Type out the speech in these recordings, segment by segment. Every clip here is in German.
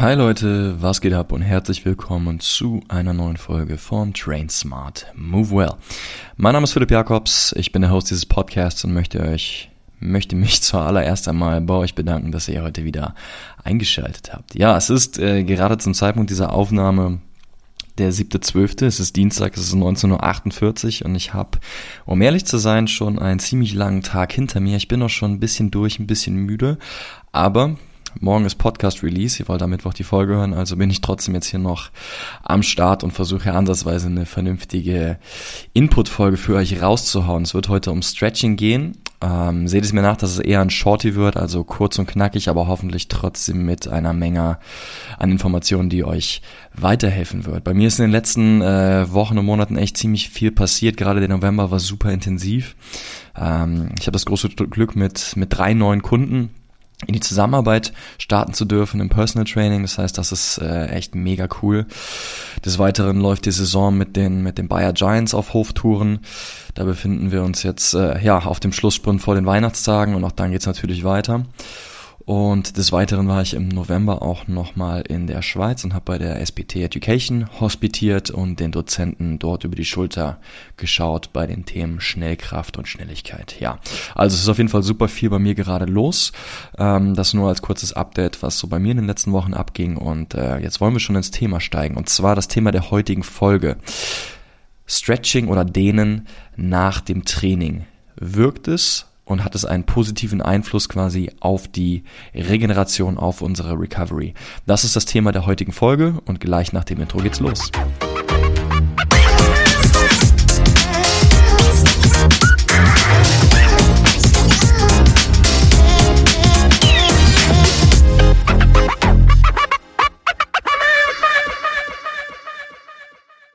Hi Leute, was geht ab und herzlich willkommen zu einer neuen Folge von Train Smart Move Well. Mein Name ist Philipp Jakobs, ich bin der Host dieses Podcasts und möchte euch möchte mich zuallererst einmal bei euch bedanken, dass ihr heute wieder eingeschaltet habt. Ja, es ist äh, gerade zum Zeitpunkt dieser Aufnahme der 7.12., es ist Dienstag, es ist 19.48 Uhr und ich habe, um ehrlich zu sein, schon einen ziemlich langen Tag hinter mir. Ich bin auch schon ein bisschen durch, ein bisschen müde, aber Morgen ist Podcast Release, ihr wollt am Mittwoch die Folge hören, also bin ich trotzdem jetzt hier noch am Start und versuche andersweise eine vernünftige Input-Folge für euch rauszuhauen. Es wird heute um Stretching gehen. Ähm, seht es mir nach, dass es eher ein Shorty wird, also kurz und knackig, aber hoffentlich trotzdem mit einer Menge an Informationen, die euch weiterhelfen wird. Bei mir ist in den letzten äh, Wochen und Monaten echt ziemlich viel passiert. Gerade der November war super intensiv. Ähm, ich habe das große Glück mit, mit drei neuen Kunden in die Zusammenarbeit starten zu dürfen im Personal Training. Das heißt, das ist äh, echt mega cool. Des Weiteren läuft die Saison mit den mit den Bayer Giants auf Hoftouren. Da befinden wir uns jetzt äh, ja auf dem Schlusssprint vor den Weihnachtstagen und auch dann geht's natürlich weiter. Und des Weiteren war ich im November auch nochmal in der Schweiz und habe bei der SBT Education hospitiert und den Dozenten dort über die Schulter geschaut bei den Themen Schnellkraft und Schnelligkeit. Ja, also es ist auf jeden Fall super viel bei mir gerade los. Ähm, das nur als kurzes Update, was so bei mir in den letzten Wochen abging. Und äh, jetzt wollen wir schon ins Thema steigen. Und zwar das Thema der heutigen Folge. Stretching oder Dehnen nach dem Training. Wirkt es und hat es einen positiven Einfluss quasi auf die Regeneration, auf unsere Recovery. Das ist das Thema der heutigen Folge und gleich nach dem Intro geht's los.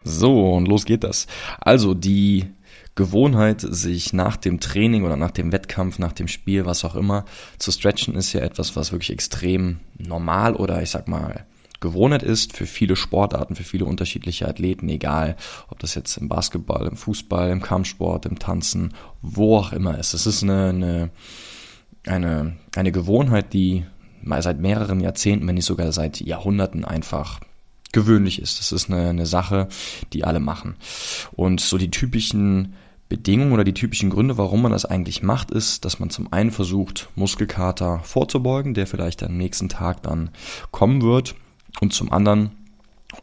So, und los geht das. Also, die Gewohnheit, sich nach dem Training oder nach dem Wettkampf, nach dem Spiel, was auch immer, zu stretchen, ist ja etwas, was wirklich extrem normal oder ich sag mal Gewohnheit ist für viele Sportarten, für viele unterschiedliche Athleten, egal ob das jetzt im Basketball, im Fußball, im Kampfsport, im Tanzen, wo auch immer ist. Es ist eine, eine, eine, eine Gewohnheit, die seit mehreren Jahrzehnten, wenn nicht sogar seit Jahrhunderten einfach gewöhnlich ist. Das ist eine, eine Sache, die alle machen. Und so die typischen Bedingungen oder die typischen Gründe, warum man das eigentlich macht, ist, dass man zum einen versucht, Muskelkater vorzubeugen, der vielleicht am nächsten Tag dann kommen wird, und zum anderen,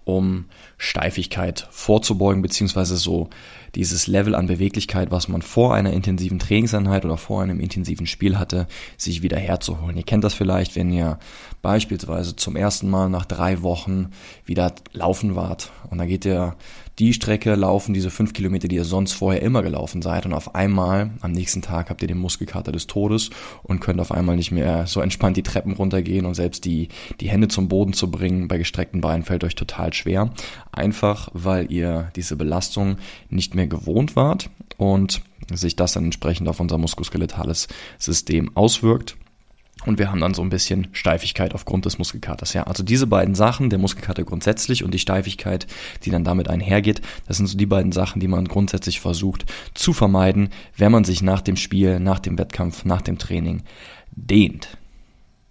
um Steifigkeit vorzubeugen, beziehungsweise so dieses Level an Beweglichkeit, was man vor einer intensiven Trainingseinheit oder vor einem intensiven Spiel hatte, sich wieder herzuholen. Ihr kennt das vielleicht, wenn ihr beispielsweise zum ersten Mal nach drei Wochen wieder laufen wart und da geht ihr die Strecke laufen, diese fünf Kilometer, die ihr sonst vorher immer gelaufen seid und auf einmal am nächsten Tag habt ihr den Muskelkater des Todes und könnt auf einmal nicht mehr so entspannt die Treppen runtergehen und selbst die, die Hände zum Boden zu bringen bei gestreckten Beinen fällt euch total schwer. Einfach, weil ihr diese Belastung nicht mehr gewohnt wart und sich das dann entsprechend auf unser muskuloskeletales System auswirkt und wir haben dann so ein bisschen Steifigkeit aufgrund des Muskelkaters. Ja, also diese beiden Sachen, der Muskelkater grundsätzlich und die Steifigkeit, die dann damit einhergeht, das sind so die beiden Sachen, die man grundsätzlich versucht zu vermeiden, wenn man sich nach dem Spiel, nach dem Wettkampf, nach dem Training dehnt.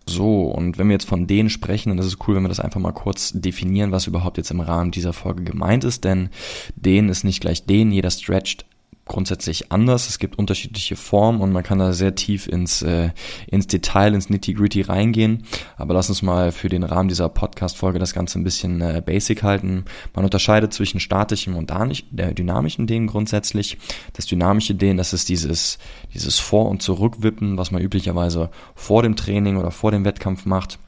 So, und wenn wir jetzt von dehnen sprechen, dann ist es cool, wenn wir das einfach mal kurz definieren, was überhaupt jetzt im Rahmen dieser Folge gemeint ist, denn dehnen ist nicht gleich dehnen, jeder stretcht grundsätzlich anders. Es gibt unterschiedliche Formen und man kann da sehr tief ins, äh, ins Detail, ins Nitty-Gritty reingehen. Aber lass uns mal für den Rahmen dieser Podcast-Folge das Ganze ein bisschen äh, basic halten. Man unterscheidet zwischen statischem und äh, dynamischem Dehnen grundsätzlich. Das dynamische Dehnen, das ist dieses, dieses Vor- und Zurückwippen, was man üblicherweise vor dem Training oder vor dem Wettkampf macht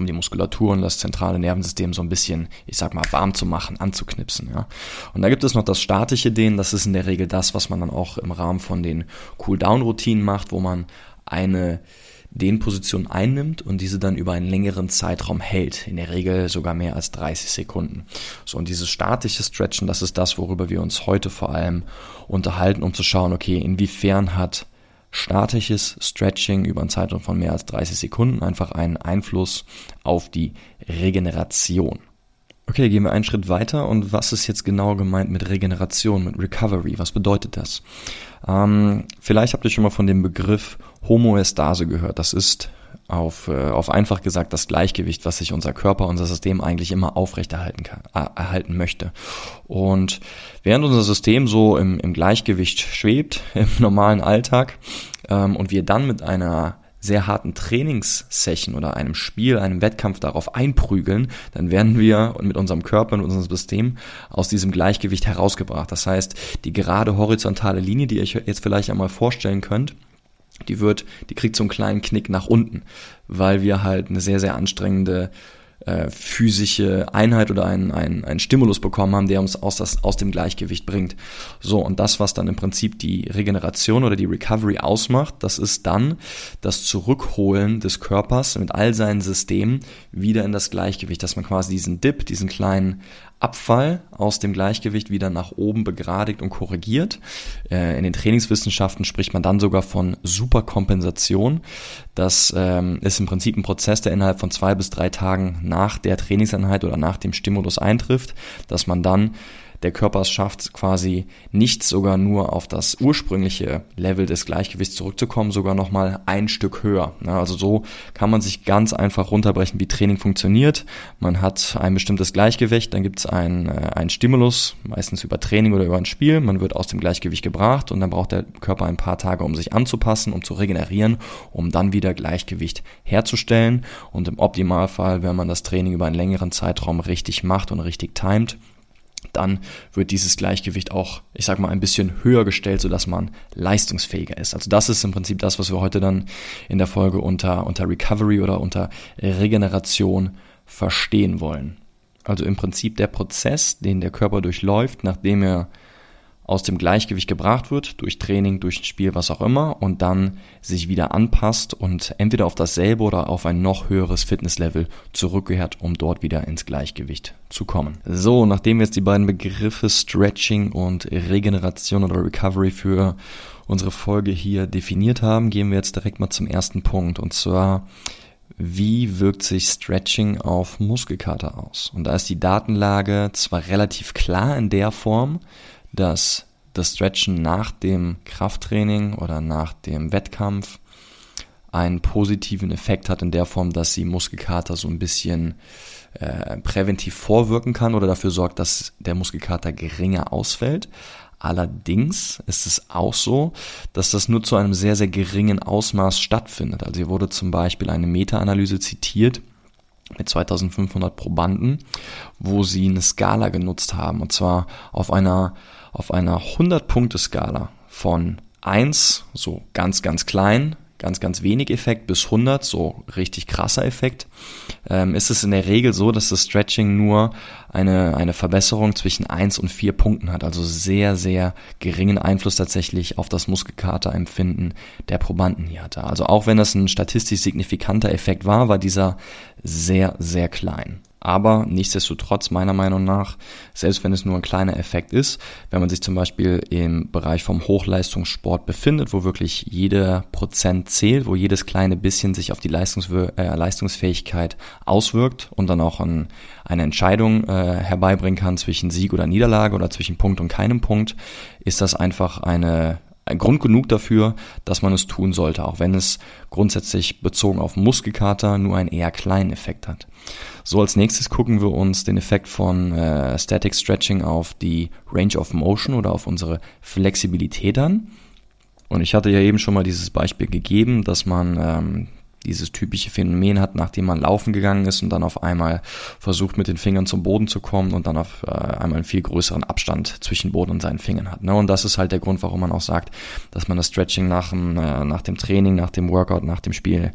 um die Muskulatur und das zentrale Nervensystem so ein bisschen, ich sag mal, warm zu machen, anzuknipsen. Ja. Und da gibt es noch das statische Dehnen, das ist in der Regel das, was man dann auch im Rahmen von den Cool-Down-Routinen macht, wo man eine Dehnposition einnimmt und diese dann über einen längeren Zeitraum hält, in der Regel sogar mehr als 30 Sekunden. So, und dieses statische Stretchen, das ist das, worüber wir uns heute vor allem unterhalten, um zu schauen, okay, inwiefern hat statisches Stretching über einen Zeitraum von mehr als 30 Sekunden einfach einen Einfluss auf die Regeneration. Okay, gehen wir einen Schritt weiter und was ist jetzt genau gemeint mit Regeneration, mit Recovery? Was bedeutet das? Ähm, vielleicht habt ihr schon mal von dem Begriff Homoestase gehört. Das ist auf, äh, auf einfach gesagt das Gleichgewicht, was sich unser Körper, unser System eigentlich immer aufrechterhalten kann, äh, erhalten möchte. Und während unser System so im, im Gleichgewicht schwebt, im normalen Alltag, ähm, und wir dann mit einer sehr harten Trainingssession oder einem Spiel, einem Wettkampf darauf einprügeln, dann werden wir mit unserem Körper und unserem System aus diesem Gleichgewicht herausgebracht. Das heißt, die gerade horizontale Linie, die ihr euch jetzt vielleicht einmal vorstellen könnt, die wird, die kriegt so einen kleinen Knick nach unten, weil wir halt eine sehr, sehr anstrengende äh, physische Einheit oder einen, einen, einen Stimulus bekommen haben, der uns aus, das, aus dem Gleichgewicht bringt. So, und das, was dann im Prinzip die Regeneration oder die Recovery ausmacht, das ist dann das Zurückholen des Körpers mit all seinen Systemen wieder in das Gleichgewicht, dass man quasi diesen Dip, diesen kleinen Abfall aus dem Gleichgewicht wieder nach oben begradigt und korrigiert. Äh, in den Trainingswissenschaften spricht man dann sogar von Superkompensation. Das ähm, ist im Prinzip ein Prozess, der innerhalb von zwei bis drei Tagen nach der Trainingseinheit oder nach dem Stimulus eintrifft, dass man dann der Körper schafft, quasi nicht sogar nur auf das ursprüngliche Level des Gleichgewichts zurückzukommen, sogar nochmal ein Stück höher. Also so kann man sich ganz einfach runterbrechen, wie Training funktioniert. Man hat ein bestimmtes Gleichgewicht, dann gibt es einen, äh, einen Stimulus, meistens über Training oder über ein Spiel. Man wird aus dem Gleichgewicht gebracht und dann braucht der Körper ein paar Tage, um sich anzupassen, um zu regenerieren, um dann wieder Gleichgewicht herzustellen. Und im Optimalfall, wenn man das Training über einen längeren Zeitraum richtig macht und richtig timet, dann wird dieses Gleichgewicht auch, ich sag mal, ein bisschen höher gestellt, sodass man leistungsfähiger ist. Also das ist im Prinzip das, was wir heute dann in der Folge unter, unter Recovery oder unter Regeneration verstehen wollen. Also im Prinzip der Prozess, den der Körper durchläuft, nachdem er aus dem Gleichgewicht gebracht wird, durch Training, durch ein Spiel, was auch immer, und dann sich wieder anpasst und entweder auf dasselbe oder auf ein noch höheres Fitnesslevel zurückkehrt, um dort wieder ins Gleichgewicht zu kommen. So, nachdem wir jetzt die beiden Begriffe Stretching und Regeneration oder Recovery für unsere Folge hier definiert haben, gehen wir jetzt direkt mal zum ersten Punkt, und zwar wie wirkt sich Stretching auf Muskelkater aus? Und da ist die Datenlage zwar relativ klar in der Form, dass das Stretchen nach dem Krafttraining oder nach dem Wettkampf einen positiven Effekt hat in der Form, dass sie Muskelkater so ein bisschen äh, präventiv vorwirken kann oder dafür sorgt, dass der Muskelkater geringer ausfällt. Allerdings ist es auch so, dass das nur zu einem sehr, sehr geringen Ausmaß stattfindet. Also hier wurde zum Beispiel eine Meta-Analyse zitiert mit 2500 Probanden, wo sie eine Skala genutzt haben. Und zwar auf einer auf einer 100-Punkte-Skala von 1, so ganz, ganz klein, ganz, ganz wenig Effekt, bis 100, so richtig krasser Effekt, ähm, ist es in der Regel so, dass das Stretching nur eine, eine Verbesserung zwischen 1 und 4 Punkten hat, also sehr, sehr geringen Einfluss tatsächlich auf das Muskelkaterempfinden der Probanden hier hatte. Also auch wenn das ein statistisch signifikanter Effekt war, war dieser sehr, sehr klein. Aber nichtsdestotrotz, meiner Meinung nach, selbst wenn es nur ein kleiner Effekt ist, wenn man sich zum Beispiel im Bereich vom Hochleistungssport befindet, wo wirklich jeder Prozent zählt, wo jedes kleine bisschen sich auf die Leistungs äh, Leistungsfähigkeit auswirkt und dann auch ein, eine Entscheidung äh, herbeibringen kann zwischen Sieg oder Niederlage oder zwischen Punkt und keinem Punkt, ist das einfach eine, ein Grund genug dafür, dass man es tun sollte, auch wenn es grundsätzlich bezogen auf Muskelkater nur einen eher kleinen Effekt hat. So, als nächstes gucken wir uns den Effekt von äh, Static Stretching auf die Range of Motion oder auf unsere Flexibilität an. Und ich hatte ja eben schon mal dieses Beispiel gegeben, dass man ähm, dieses typische Phänomen hat, nachdem man laufen gegangen ist und dann auf einmal versucht mit den Fingern zum Boden zu kommen und dann auf äh, einmal einen viel größeren Abstand zwischen Boden und seinen Fingern hat. Ne? Und das ist halt der Grund, warum man auch sagt, dass man das Stretching nach dem, äh, nach dem Training, nach dem Workout, nach dem Spiel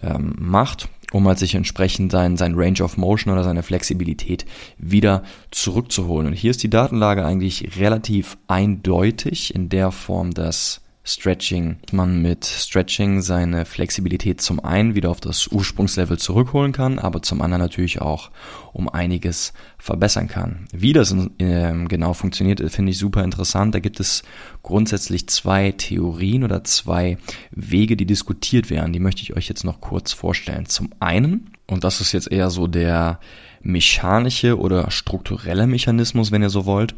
ähm, macht, um halt sich entsprechend sein, sein Range of Motion oder seine Flexibilität wieder zurückzuholen. Und hier ist die Datenlage eigentlich relativ eindeutig in der Form, dass Stretching. Man mit Stretching seine Flexibilität zum einen wieder auf das Ursprungslevel zurückholen kann, aber zum anderen natürlich auch um einiges verbessern kann. Wie das äh, genau funktioniert, finde ich super interessant. Da gibt es grundsätzlich zwei Theorien oder zwei Wege, die diskutiert werden. Die möchte ich euch jetzt noch kurz vorstellen. Zum einen, und das ist jetzt eher so der mechanische oder strukturelle Mechanismus, wenn ihr so wollt.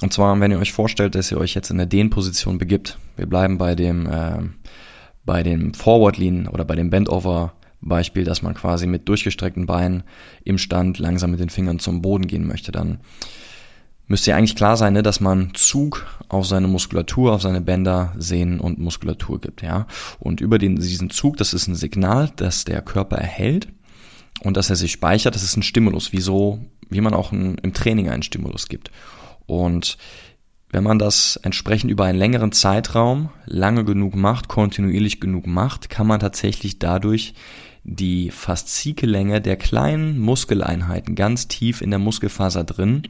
Und zwar, wenn ihr euch vorstellt, dass ihr euch jetzt in der Dehnposition begibt. Wir bleiben bei dem, äh, bei dem Forward Lean oder bei dem Bend over Beispiel, dass man quasi mit durchgestreckten Beinen im Stand langsam mit den Fingern zum Boden gehen möchte, dann müsste ja eigentlich klar sein, ne, dass man Zug auf seine Muskulatur, auf seine Bänder, Sehnen und Muskulatur gibt, ja. Und über den, diesen Zug, das ist ein Signal, das der Körper erhält und dass er sich speichert, das ist ein Stimulus, wie so, wie man auch ein, im Training einen Stimulus gibt. Und wenn man das entsprechend über einen längeren Zeitraum lange genug macht, kontinuierlich genug macht, kann man tatsächlich dadurch die Faszikellänge der kleinen Muskeleinheiten ganz tief in der Muskelfaser drin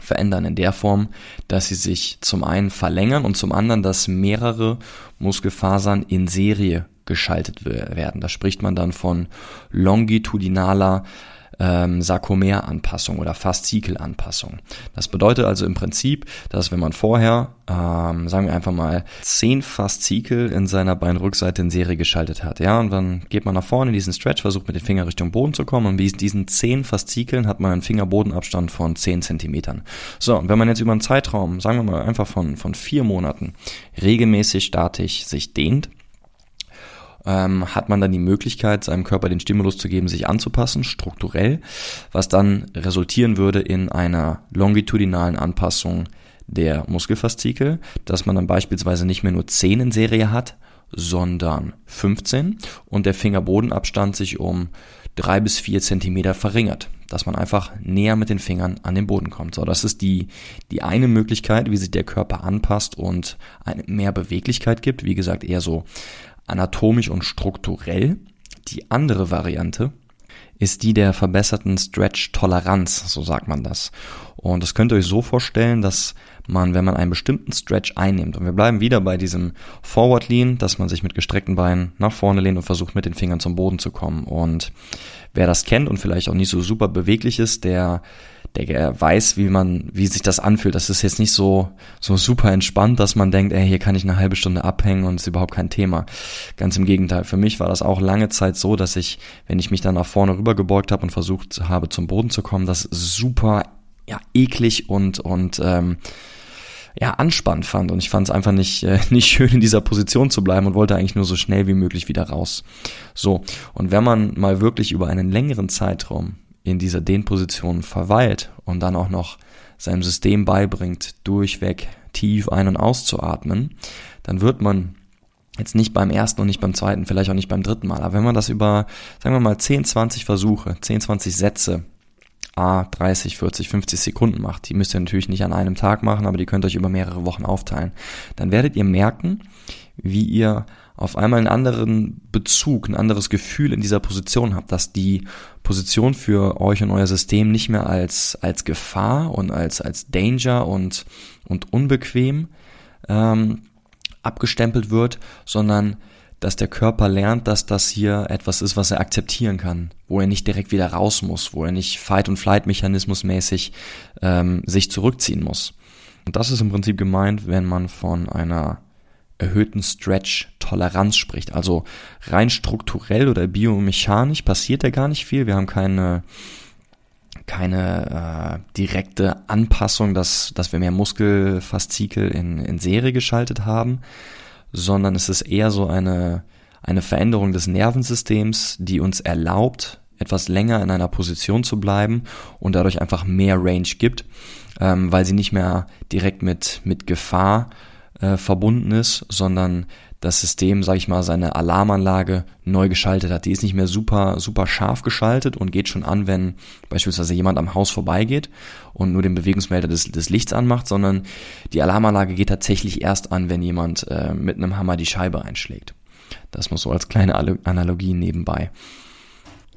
verändern in der Form, dass sie sich zum einen verlängern und zum anderen, dass mehrere Muskelfasern in Serie geschaltet werden. Da spricht man dann von longitudinaler ähm, Sarkomeranpassung oder Faszikelanpassung. Das bedeutet also im Prinzip, dass wenn man vorher, ähm, sagen wir einfach mal, zehn Faszikel in seiner Beinrückseite in Serie geschaltet hat, ja, und dann geht man nach vorne in diesen Stretch, versucht mit den Fingern Richtung Boden zu kommen und mit diesen zehn Faszikeln hat man einen Fingerbodenabstand von zehn Zentimetern. So, und wenn man jetzt über einen Zeitraum, sagen wir mal einfach von, von vier Monaten, regelmäßig statisch sich dehnt, ähm, hat man dann die Möglichkeit, seinem Körper den Stimulus zu geben, sich anzupassen, strukturell, was dann resultieren würde in einer longitudinalen Anpassung der Muskelfaszikel, dass man dann beispielsweise nicht mehr nur 10 in Serie hat, sondern 15 und der Fingerbodenabstand sich um drei bis vier Zentimeter verringert, dass man einfach näher mit den Fingern an den Boden kommt. So, das ist die, die eine Möglichkeit, wie sich der Körper anpasst und eine mehr Beweglichkeit gibt. Wie gesagt, eher so anatomisch und strukturell. Die andere Variante ist die der verbesserten Stretch-Toleranz, so sagt man das. Und das könnt ihr euch so vorstellen, dass man, wenn man einen bestimmten Stretch einnimmt, und wir bleiben wieder bei diesem Forward Lean, dass man sich mit gestreckten Beinen nach vorne lehnt und versucht mit den Fingern zum Boden zu kommen. Und wer das kennt und vielleicht auch nicht so super beweglich ist, der der weiß, wie man, wie sich das anfühlt. Das ist jetzt nicht so, so super entspannt, dass man denkt, ey, hier kann ich eine halbe Stunde abhängen und ist überhaupt kein Thema. Ganz im Gegenteil. Für mich war das auch lange Zeit so, dass ich, wenn ich mich dann nach vorne rüber gebeugt habe und versucht habe, zum Boden zu kommen, das super, ja, eklig und, und, ähm, ja, anspannt fand und ich fand es einfach nicht, äh, nicht schön in dieser Position zu bleiben und wollte eigentlich nur so schnell wie möglich wieder raus. So, und wenn man mal wirklich über einen längeren Zeitraum in dieser Dehnposition verweilt und dann auch noch seinem System beibringt, durchweg tief ein- und auszuatmen, dann wird man jetzt nicht beim ersten und nicht beim zweiten, vielleicht auch nicht beim dritten Mal, aber wenn man das über, sagen wir mal, 10, 20 Versuche, 10, 20 Sätze, a 30, 40, 50 Sekunden macht, die müsst ihr natürlich nicht an einem Tag machen, aber die könnt ihr euch über mehrere Wochen aufteilen, dann werdet ihr merken, wie ihr auf einmal einen anderen Bezug, ein anderes Gefühl in dieser Position habt, dass die Position für euch und euer System nicht mehr als, als Gefahr und als, als Danger und, und unbequem ähm, abgestempelt wird, sondern dass der Körper lernt, dass das hier etwas ist, was er akzeptieren kann, wo er nicht direkt wieder raus muss, wo er nicht Fight- und Flight-Mechanismus mäßig ähm, sich zurückziehen muss. Und das ist im Prinzip gemeint, wenn man von einer erhöhten Stretch-Toleranz spricht. Also rein strukturell oder biomechanisch passiert da gar nicht viel. Wir haben keine keine äh, direkte Anpassung, dass, dass wir mehr Muskelfaszikel in, in Serie geschaltet haben, sondern es ist eher so eine, eine Veränderung des Nervensystems, die uns erlaubt, etwas länger in einer Position zu bleiben und dadurch einfach mehr Range gibt, ähm, weil sie nicht mehr direkt mit, mit Gefahr äh, verbunden ist, sondern das System, sage ich mal, seine Alarmanlage neu geschaltet hat. Die ist nicht mehr super, super scharf geschaltet und geht schon an, wenn beispielsweise jemand am Haus vorbeigeht und nur den Bewegungsmelder des, des Lichts anmacht, sondern die Alarmanlage geht tatsächlich erst an, wenn jemand äh, mit einem Hammer die Scheibe einschlägt. Das muss so als kleine Analogie nebenbei.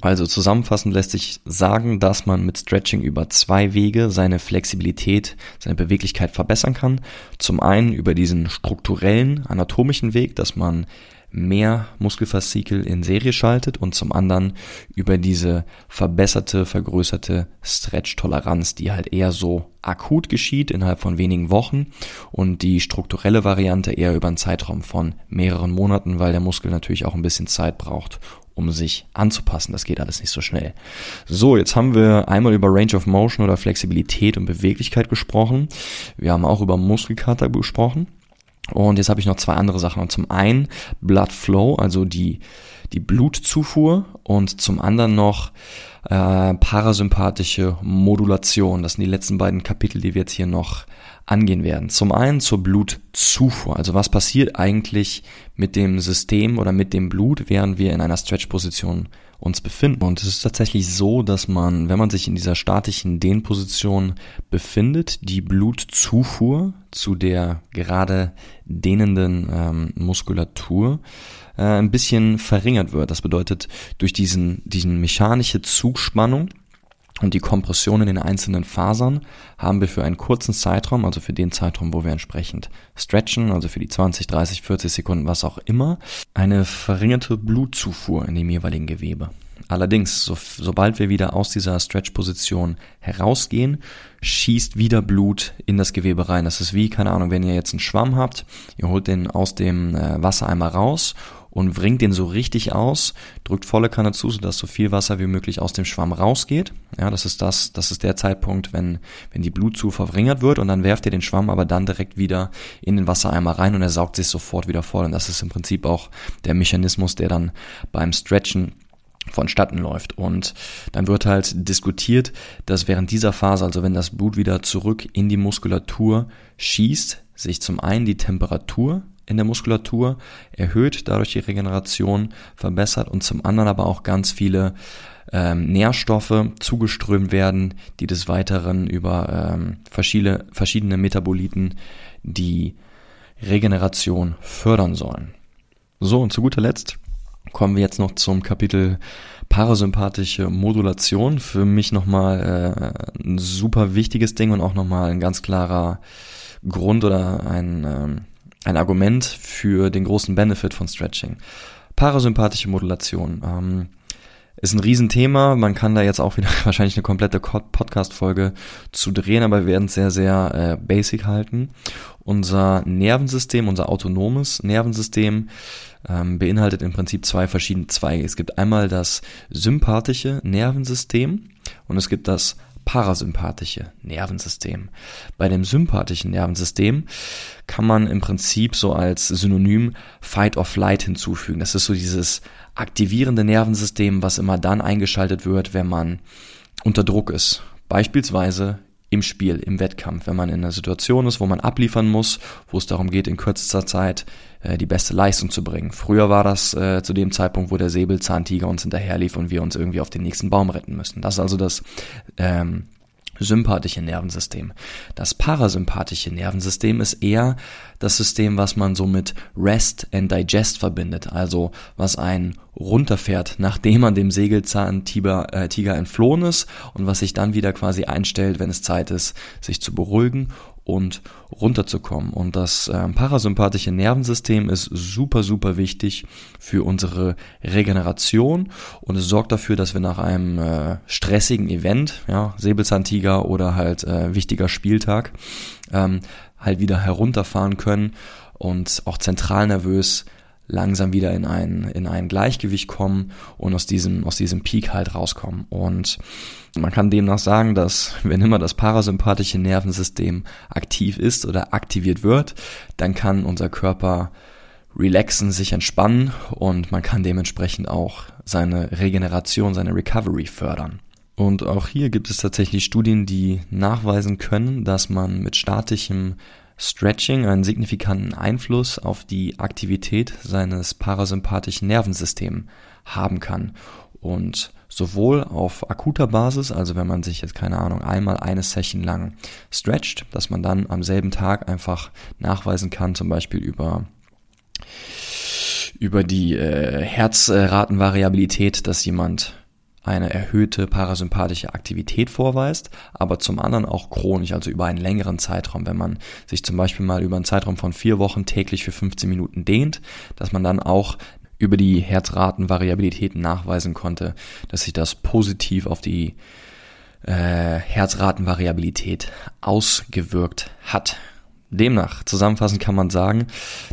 Also zusammenfassend lässt sich sagen, dass man mit Stretching über zwei Wege seine Flexibilität, seine Beweglichkeit verbessern kann. Zum einen über diesen strukturellen, anatomischen Weg, dass man mehr Muskelfaszikel in Serie schaltet und zum anderen über diese verbesserte, vergrößerte Stretch-Toleranz, die halt eher so akut geschieht innerhalb von wenigen Wochen und die strukturelle Variante eher über einen Zeitraum von mehreren Monaten, weil der Muskel natürlich auch ein bisschen Zeit braucht, um sich anzupassen. Das geht alles nicht so schnell. So, jetzt haben wir einmal über Range of Motion oder Flexibilität und Beweglichkeit gesprochen. Wir haben auch über Muskelkater gesprochen. Und jetzt habe ich noch zwei andere Sachen. Und zum einen Blood Flow, also die, die Blutzufuhr und zum anderen noch äh, parasympathische Modulation. Das sind die letzten beiden Kapitel, die wir jetzt hier noch angehen werden. Zum einen zur Blutzufuhr. Also was passiert eigentlich mit dem System oder mit dem Blut, während wir in einer Stretch-Position uns befinden. Und es ist tatsächlich so, dass man, wenn man sich in dieser statischen Dehnposition befindet, die Blutzufuhr zu der gerade dehnenden ähm, Muskulatur äh, ein bisschen verringert wird. Das bedeutet, durch diesen, diesen mechanische Zugspannung und die Kompression in den einzelnen Fasern haben wir für einen kurzen Zeitraum, also für den Zeitraum, wo wir entsprechend stretchen, also für die 20, 30, 40 Sekunden, was auch immer, eine verringerte Blutzufuhr in dem jeweiligen Gewebe. Allerdings, so, sobald wir wieder aus dieser Stretch-Position herausgehen, schießt wieder Blut in das Gewebe rein. Das ist wie, keine Ahnung, wenn ihr jetzt einen Schwamm habt, ihr holt den aus dem äh, Wassereimer raus und wringt den so richtig aus, drückt volle Kanne zu, sodass so viel Wasser wie möglich aus dem Schwamm rausgeht. Ja, das ist das, das ist der Zeitpunkt, wenn, wenn die Blutzufuhr verringert wird und dann werft ihr den Schwamm aber dann direkt wieder in den Wassereimer rein und er saugt sich sofort wieder voll. Und das ist im Prinzip auch der Mechanismus, der dann beim Stretchen vonstatten läuft. Und dann wird halt diskutiert, dass während dieser Phase, also wenn das Blut wieder zurück in die Muskulatur schießt, sich zum einen die Temperatur in der Muskulatur erhöht, dadurch die Regeneration verbessert und zum anderen aber auch ganz viele ähm, Nährstoffe zugeströmt werden, die des Weiteren über ähm, verschiedene, verschiedene Metaboliten die Regeneration fördern sollen. So, und zu guter Letzt kommen wir jetzt noch zum Kapitel parasympathische Modulation. Für mich nochmal äh, ein super wichtiges Ding und auch nochmal ein ganz klarer Grund oder ein ähm, ein Argument für den großen Benefit von Stretching. Parasympathische Modulation. Ähm, ist ein Riesenthema. Man kann da jetzt auch wieder wahrscheinlich eine komplette Podcast-Folge zu drehen, aber wir werden es sehr, sehr äh, basic halten. Unser Nervensystem, unser autonomes Nervensystem ähm, beinhaltet im Prinzip zwei verschiedene Zweige. Es gibt einmal das sympathische Nervensystem und es gibt das parasympathische Nervensystem. Bei dem sympathischen Nervensystem kann man im Prinzip so als Synonym Fight or Flight hinzufügen. Das ist so dieses aktivierende Nervensystem, was immer dann eingeschaltet wird, wenn man unter Druck ist. Beispielsweise im Spiel, im Wettkampf, wenn man in einer Situation ist, wo man abliefern muss, wo es darum geht, in kürzester Zeit äh, die beste Leistung zu bringen. Früher war das äh, zu dem Zeitpunkt, wo der Säbelzahntiger uns hinterherlief und wir uns irgendwie auf den nächsten Baum retten müssen. Das ist also das ähm, sympathische Nervensystem. Das parasympathische Nervensystem ist eher das System, was man so mit Rest and Digest verbindet, also was einen runterfährt, nachdem man dem Sägelzahntiger äh, Tiger entflohen ist und was sich dann wieder quasi einstellt, wenn es Zeit ist, sich zu beruhigen und runterzukommen. Und das äh, parasympathische Nervensystem ist super, super wichtig für unsere Regeneration und es sorgt dafür, dass wir nach einem äh, stressigen Event, ja, Säbelzahntiger oder halt äh, wichtiger Spieltag, ähm, halt wieder herunterfahren können und auch zentral nervös langsam wieder in ein, in ein Gleichgewicht kommen und aus diesem, aus diesem Peak halt rauskommen. Und man kann demnach sagen, dass wenn immer das parasympathische Nervensystem aktiv ist oder aktiviert wird, dann kann unser Körper relaxen, sich entspannen und man kann dementsprechend auch seine Regeneration, seine Recovery fördern. Und auch hier gibt es tatsächlich Studien, die nachweisen können, dass man mit statischem Stretching einen signifikanten Einfluss auf die Aktivität seines parasympathischen Nervensystems haben kann. Und sowohl auf akuter Basis, also wenn man sich jetzt keine Ahnung einmal eine Session lang stretcht, dass man dann am selben Tag einfach nachweisen kann, zum Beispiel über über die äh, Herzratenvariabilität, dass jemand eine erhöhte parasympathische Aktivität vorweist, aber zum anderen auch chronisch, also über einen längeren Zeitraum. Wenn man sich zum Beispiel mal über einen Zeitraum von vier Wochen täglich für 15 Minuten dehnt, dass man dann auch über die Herzratenvariabilitäten nachweisen konnte, dass sich das positiv auf die äh, Herzratenvariabilität ausgewirkt hat. Demnach, zusammenfassend kann man sagen,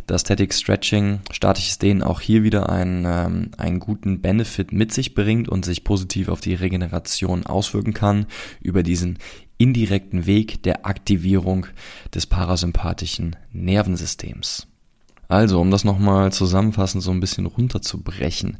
dass Static Stretching, statisches Dehnen auch hier wieder einen, ähm, einen guten Benefit mit sich bringt und sich positiv auf die Regeneration auswirken kann über diesen indirekten Weg der Aktivierung des parasympathischen Nervensystems. Also, um das nochmal zusammenfassend so ein bisschen runterzubrechen.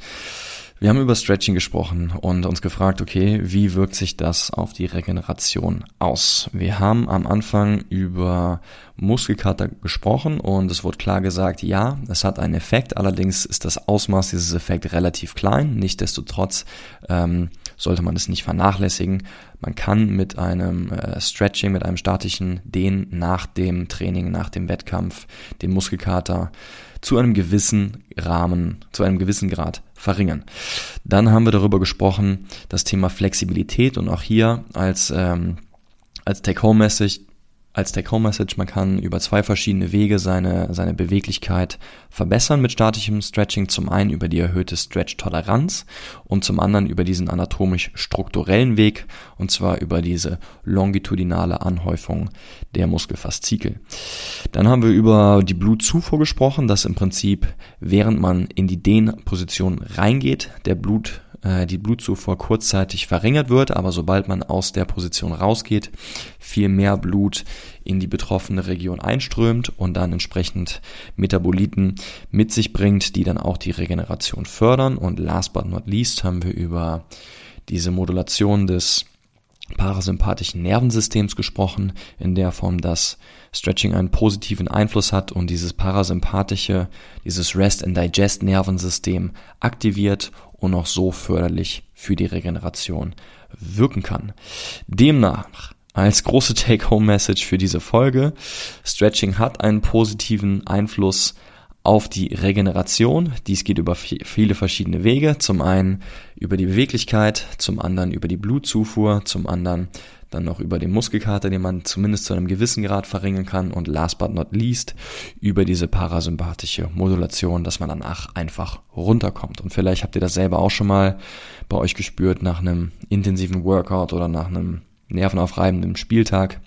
Wir haben über Stretching gesprochen und uns gefragt, okay, wie wirkt sich das auf die Regeneration aus? Wir haben am Anfang über Muskelkater gesprochen und es wurde klar gesagt, ja, es hat einen Effekt, allerdings ist das Ausmaß dieses Effekts relativ klein. Nichtsdestotrotz ähm, sollte man es nicht vernachlässigen. Man kann mit einem äh, Stretching, mit einem statischen Dehnen nach dem Training, nach dem Wettkampf den Muskelkater zu einem gewissen Rahmen, zu einem gewissen Grad verringern. Dann haben wir darüber gesprochen, das Thema Flexibilität und auch hier als, ähm, als Take-Home-Message als Take-Home-Message, man kann über zwei verschiedene Wege seine, seine Beweglichkeit verbessern mit statischem Stretching. Zum einen über die erhöhte Stretch-Toleranz und zum anderen über diesen anatomisch-strukturellen Weg und zwar über diese longitudinale Anhäufung der Muskelfaszikel. Dann haben wir über die Blutzufuhr gesprochen, dass im Prinzip während man in die Dehnposition reingeht, der Blut äh, die Blutzufuhr kurzzeitig verringert wird, aber sobald man aus der Position rausgeht, viel mehr Blut in die betroffene Region einströmt und dann entsprechend Metaboliten mit sich bringt, die dann auch die Regeneration fördern. Und last but not least haben wir über diese Modulation des parasympathischen Nervensystems gesprochen, in der Form, dass Stretching einen positiven Einfluss hat und dieses parasympathische, dieses Rest and Digest Nervensystem aktiviert und auch so förderlich für die Regeneration wirken kann. Demnach als große Take-Home-Message für diese Folge, Stretching hat einen positiven Einfluss auf die Regeneration. Dies geht über viele verschiedene Wege. Zum einen über die Beweglichkeit, zum anderen über die Blutzufuhr, zum anderen dann noch über den Muskelkater, den man zumindest zu einem gewissen Grad verringern kann und last but not least über diese parasympathische Modulation, dass man danach einfach runterkommt. Und vielleicht habt ihr das selber auch schon mal bei euch gespürt nach einem intensiven Workout oder nach einem nervenaufreibenden Spieltag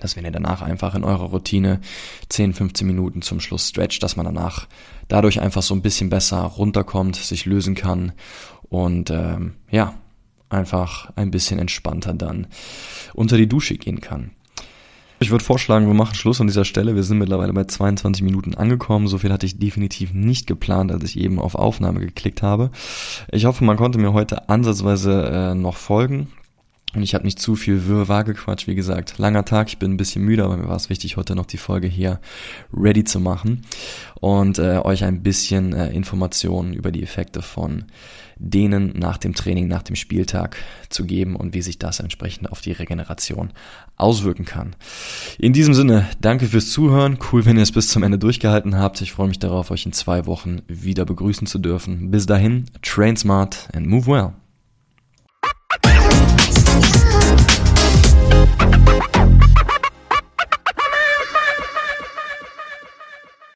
dass wenn ihr danach einfach in eurer Routine 10, 15 Minuten zum Schluss stretcht, dass man danach dadurch einfach so ein bisschen besser runterkommt, sich lösen kann und ähm, ja, einfach ein bisschen entspannter dann unter die Dusche gehen kann. Ich würde vorschlagen, wir machen Schluss an dieser Stelle. Wir sind mittlerweile bei 22 Minuten angekommen. So viel hatte ich definitiv nicht geplant, als ich eben auf Aufnahme geklickt habe. Ich hoffe, man konnte mir heute ansatzweise äh, noch folgen. Und ich habe nicht zu viel Wirrwarr gequatscht. Wie gesagt, langer Tag, ich bin ein bisschen müde, aber mir war es wichtig, heute noch die Folge hier ready zu machen und äh, euch ein bisschen äh, Informationen über die Effekte von denen nach dem Training, nach dem Spieltag zu geben und wie sich das entsprechend auf die Regeneration auswirken kann. In diesem Sinne, danke fürs Zuhören. Cool, wenn ihr es bis zum Ende durchgehalten habt. Ich freue mich darauf, euch in zwei Wochen wieder begrüßen zu dürfen. Bis dahin, train smart and move well. Oh, oh,